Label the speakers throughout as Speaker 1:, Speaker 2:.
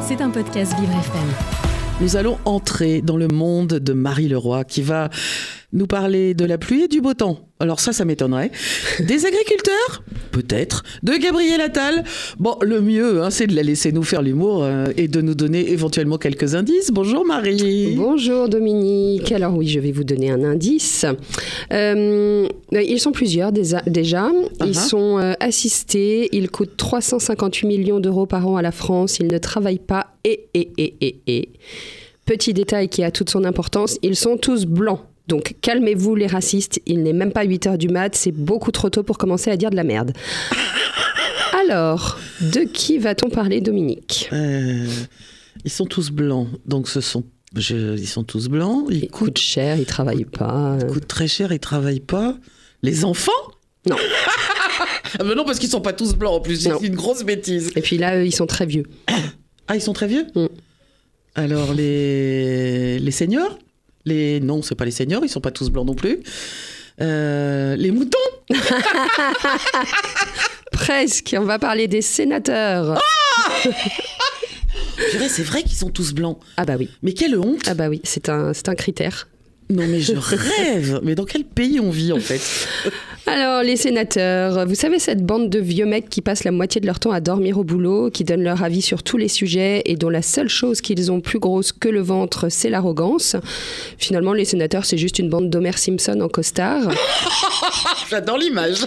Speaker 1: C'est un podcast Vivre FM.
Speaker 2: Nous allons entrer dans le monde de Marie Leroy qui va nous parler de la pluie et du beau temps. Alors ça, ça m'étonnerait. Des agriculteurs Peut-être. De Gabriel Attal Bon, le mieux, hein, c'est de la laisser nous faire l'humour euh, et de nous donner éventuellement quelques indices. Bonjour Marie.
Speaker 3: Bonjour Dominique. Alors oui, je vais vous donner un indice. Euh, ils sont plusieurs déjà. Ils
Speaker 2: Uh-huh.
Speaker 3: sont euh, assistés. Ils coûtent 358 millions d'euros par an à la France. Ils ne travaillent pas. Et, et, et, et, et. Petit détail qui a toute son importance, ils sont tous blancs. Donc calmez-vous les racistes, il n'est même pas 8 heures du mat, c'est beaucoup trop tôt pour commencer à dire de la merde. Alors, de qui va-t-on parler Dominique?
Speaker 2: Euh, ils sont tous blancs, donc ce sont... je- ils sont tous blancs, ils
Speaker 3: Il coûte cher, il travaille pas.
Speaker 2: coûtent très cher, ils travaillent pas. Les enfants?
Speaker 3: Non.
Speaker 2: ah non, parce qu'ils sont pas tous blancs en plus, c'est une grosse bêtise.
Speaker 3: Et puis là, ils sont très vieux.
Speaker 2: Ah, ils sont très vieux?
Speaker 3: Mm.
Speaker 2: Alors, les, les seniors? Les... Non, c'est pas les seniors, ils sont pas tous blancs non plus. Euh, les moutons
Speaker 3: Presque, on va parler des sénateurs.
Speaker 2: Purée, C'est vrai qu'ils sont tous blancs.
Speaker 3: Ah bah oui,
Speaker 2: Mais quelle honte
Speaker 3: ah bah oui, c'est un, c'est un critère.
Speaker 2: Non mais je rêve Mais dans quel pays on vit en fait?
Speaker 3: Alors, les sénateurs, vous savez cette bande de vieux mecs qui passent la moitié de leur temps à dormir au boulot, qui donnent leur avis sur tous les sujets et dont la seule chose qu'ils ont plus grosse que le ventre, c'est l'arrogance. Finalement, les sénateurs, c'est juste une bande d'Homer Simpson en costard.
Speaker 2: J'adore l'image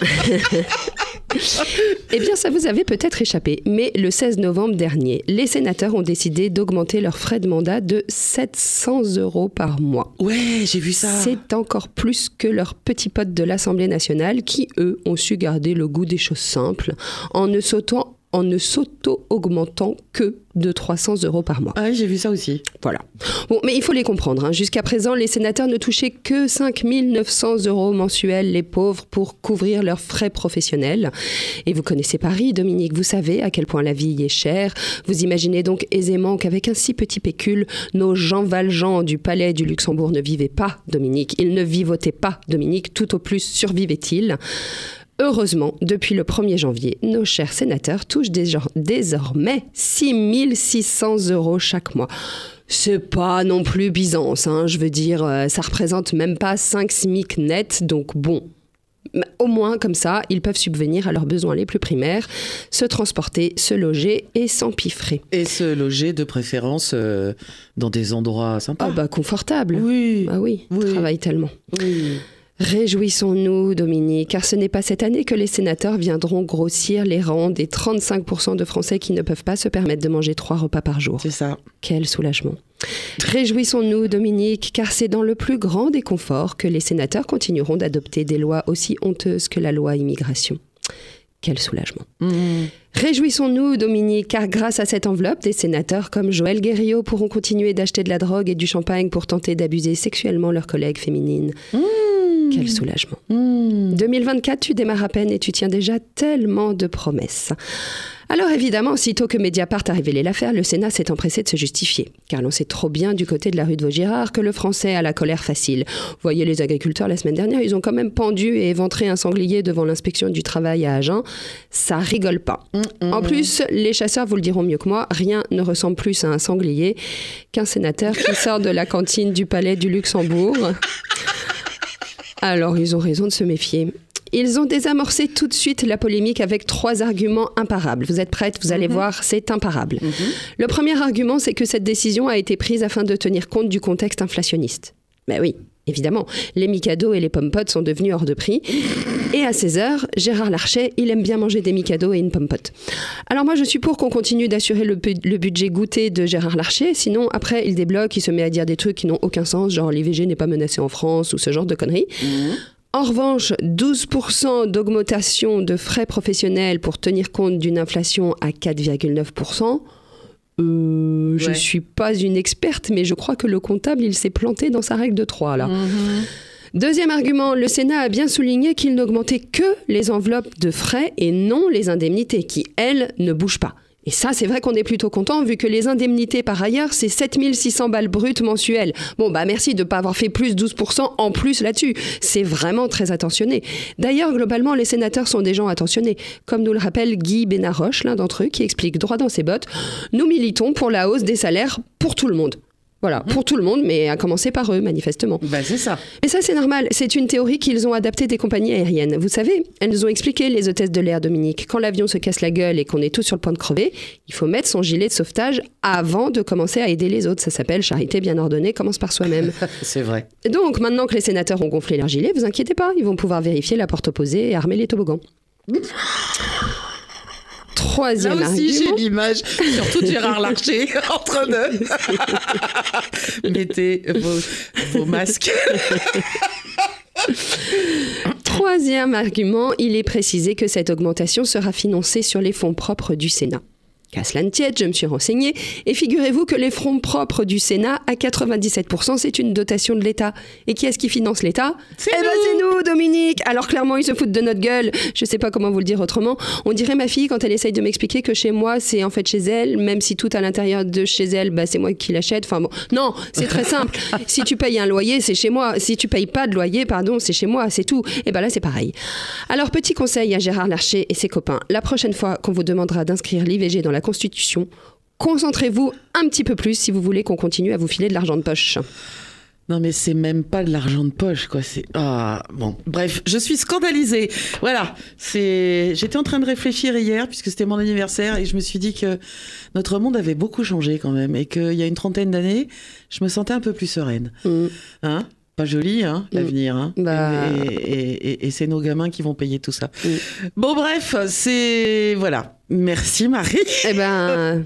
Speaker 3: Eh bien, ça vous avait peut-être échappé, mais le 16 novembre dernier, les sénateurs ont décidé d'augmenter leurs frais de mandat de 700 euros par mois.
Speaker 2: Ouais, j'ai vu ça
Speaker 3: C'est encore plus que leurs petits potes de l'Assemblée nationale qui, eux, ont su garder le goût des choses simples en ne sautant en ne s'auto-augmentant que de 300 euros par mois.
Speaker 2: Ah oui, j'ai vu ça aussi.
Speaker 3: Voilà. Bon, mais il faut les comprendre. hein. Jusqu'à présent, les sénateurs ne touchaient que 5 900 euros mensuels, les pauvres, pour couvrir leurs frais professionnels. Et vous connaissez Paris, Dominique, vous savez à quel point la vie y est chère. Vous imaginez donc aisément qu'avec un si petit pécule, nos Jean Valjean du palais du Luxembourg ne vivaient pas, Dominique. Ils ne vivotaient pas, Dominique, tout au plus survivaient-ils? Heureusement, depuis le 1er janvier, nos chers sénateurs touchent désor- désormais 6 600 euros chaque mois. C'est pas non plus Byzance, hein, je veux dire, euh, ça représente même pas 5 SMIC net, donc bon. Au moins, comme ça, ils peuvent subvenir à leurs besoins les plus primaires, se transporter, se loger et s'empiffrer.
Speaker 2: Et se loger de préférence euh, dans des endroits sympas.
Speaker 3: Ah bah confortable.
Speaker 2: oui.
Speaker 3: Ah oui,
Speaker 2: Oui.
Speaker 3: travaille tellement.
Speaker 2: oui.
Speaker 3: Réjouissons-nous, Dominique, car ce n'est pas cette année que les sénateurs viendront grossir les rangs des 35% de Français qui ne peuvent pas se permettre de manger trois repas par jour.
Speaker 2: C'est ça.
Speaker 3: Quel soulagement. Réjouissons-nous, Dominique, car c'est dans le plus grand des conforts que les sénateurs continueront d'adopter des lois aussi honteuses que la loi immigration. Quel soulagement.
Speaker 2: Mhm.
Speaker 3: Réjouissons-nous, Dominique, car grâce à cette enveloppe, des sénateurs comme Joël Guerriot pourront continuer d'acheter de la drogue et du champagne pour tenter d'abuser sexuellement leurs collègues féminines. Quel soulagement.
Speaker 2: Mhm.
Speaker 3: 2024, tu démarres à peine et tu tiens déjà tellement de promesses. Alors évidemment, sitôt que Mediapart a révélé l'affaire, le Sénat s'est empressé de se justifier. Car l'on sait trop bien du côté de la rue de Vaugirard que le français a la colère facile. Vous voyez les agriculteurs la semaine dernière, ils ont quand même pendu et éventré un sanglier devant l'inspection du travail à Agen. Ça rigole pas. En plus, les chasseurs vous le diront mieux que moi, rien ne ressemble plus à un sanglier qu'un sénateur qui sort de la cantine du palais du Luxembourg. Alors, ils ont raison de se méfier. Ils ont désamorcé tout de suite la polémique avec trois arguments imparables. Vous êtes prête? Vous allez voir, c'est imparable. Le premier argument, c'est que cette décision a été prise afin de tenir compte du contexte inflationniste. Ben oui, évidemment, les Mikado et les pommes-potes sont devenus hors de prix. Et à 16 heures, Gérard Larcher, il aime bien manger des Mikado et une pomme-pote. Alors moi, je suis pour qu'on continue d'assurer le, bu- le budget goûté de Gérard Larcher. Sinon, après, il débloque, il se met à dire des trucs qui n'ont aucun sens, genre l'IVG n'est pas menacé en France ou ce genre de conneries. En revanche, 12% d'augmentation de frais professionnels pour tenir compte d'une inflation à 4,9%. Euh, Je
Speaker 2: Ouais.
Speaker 3: suis pas une experte, mais je crois que le comptable, il s'est planté dans sa règle de 3 là. Deuxième argument, le Sénat a bien souligné qu'il n'augmentait que les enveloppes de frais et non les indemnités, qui, elles, ne bougent pas. Et ça, c'est vrai qu'on est plutôt content vu que les indemnités par ailleurs, c'est 7600 balles brutes mensuelles. Bon, bah merci de ne pas avoir fait plus 12% en plus là-dessus. C'est vraiment très attentionné. D'ailleurs, globalement, les sénateurs sont des gens attentionnés. Comme nous le rappelle Guy Benaroche, l'un d'entre eux, qui explique droit dans ses bottes, nous militons pour la hausse des salaires pour tout le monde. Voilà, pour tout le monde, mais à commencer par eux, manifestement.
Speaker 2: Ben, c'est ça.
Speaker 3: Et ça, c'est normal. C'est une théorie qu'ils ont adaptée des compagnies aériennes. Vous savez, elles nous ont expliqué, les hôtesses de l'air, Dominique, quand l'avion se casse la gueule et qu'on est tous sur le point de crever, il faut mettre son gilet de sauvetage avant de commencer à aider les autres. Ça s'appelle charité bien ordonnée, commence par soi-même.
Speaker 2: c'est vrai.
Speaker 3: Donc, maintenant que les sénateurs ont gonflé leur gilet, vous inquiétez pas, ils vont pouvoir vérifier la porte opposée et armer les toboggans. Troisième
Speaker 2: Là aussi, j'ai l'image, surtout Gérard Larcher, entre deux. Mettez vos, vos masques.
Speaker 3: Troisième argument, il est précisé que cette augmentation sera financée sur les fonds propres du Sénat. Qu'à cela ne tienne, je me suis renseignée, et figurez-vous que les fonds propres du Sénat, à 97%, c'est une dotation de l'État. Et qui est-ce qui finance l'État
Speaker 2: C'est
Speaker 3: Eh ben c'est nous, Dominique Alors clairement, ils se foutent de notre gueule. Je sais pas comment vous le dire autrement. On dirait ma fille quand elle essaye de m'expliquer que chez moi, c'est en fait chez elle, même si tout à l'intérieur de chez elle, bah, c'est moi qui l'achète. Enfin bon, non, c'est très simple. si tu payes un loyer, c'est chez moi. Si tu payes pas de loyer, pardon, c'est chez moi, c'est tout. Et ben là, c'est pareil. Alors, petit conseil à Gérard Larcher et ses copains. La prochaine fois qu'on vous demandera d'inscrire l'IVG dans la Constitution, concentrez-vous un petit peu plus si vous voulez qu'on continue à vous filer de l'argent de poche.
Speaker 2: Non, mais c'est même pas de l'argent de poche, quoi. C'est ah bon. Bref, je suis scandalisée. Voilà. C'est. J'étais en train de réfléchir hier puisque c'était mon anniversaire et je me suis dit que notre monde avait beaucoup changé quand même et qu'il y a une trentaine d'années, je me sentais un peu plus sereine.
Speaker 3: Mm.
Speaker 2: Hein? Pas joli, hein, l'avenir. Hein
Speaker 3: Bah.
Speaker 2: Et, et- et- et c'est nos gamins qui vont payer tout ça.
Speaker 3: Mm.
Speaker 2: Bon, bref, c'est voilà. Merci Marie.
Speaker 3: Eh ben,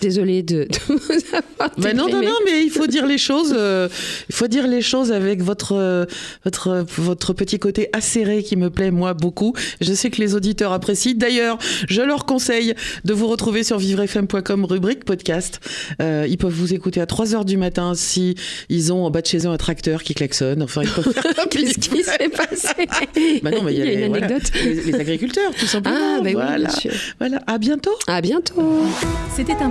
Speaker 3: désolée de, de vous avoir
Speaker 2: Ben non, non, non, mais il faut dire les choses. euh, il faut dire les choses avec votre euh, votre votre petit côté acéré qui me plaît moi beaucoup. Je sais que les auditeurs apprécient. D'ailleurs, je leur conseille de vous retrouver sur vivrefm.com rubrique podcast. Euh, ils peuvent vous écouter à 3 heures du matin si ils ont en bas de chez eux un tracteur qui klaxonne. Enfin, ils peuvent faire
Speaker 3: Qu'est-ce qui s'est passé
Speaker 2: Bah non, mais il y a,
Speaker 3: une
Speaker 2: les, voilà,
Speaker 3: anecdote.
Speaker 2: les, les agriculteurs, tout simplement.
Speaker 3: Ah, bah
Speaker 2: voilà. voilà. À bientôt.
Speaker 3: À bientôt.
Speaker 1: C'était un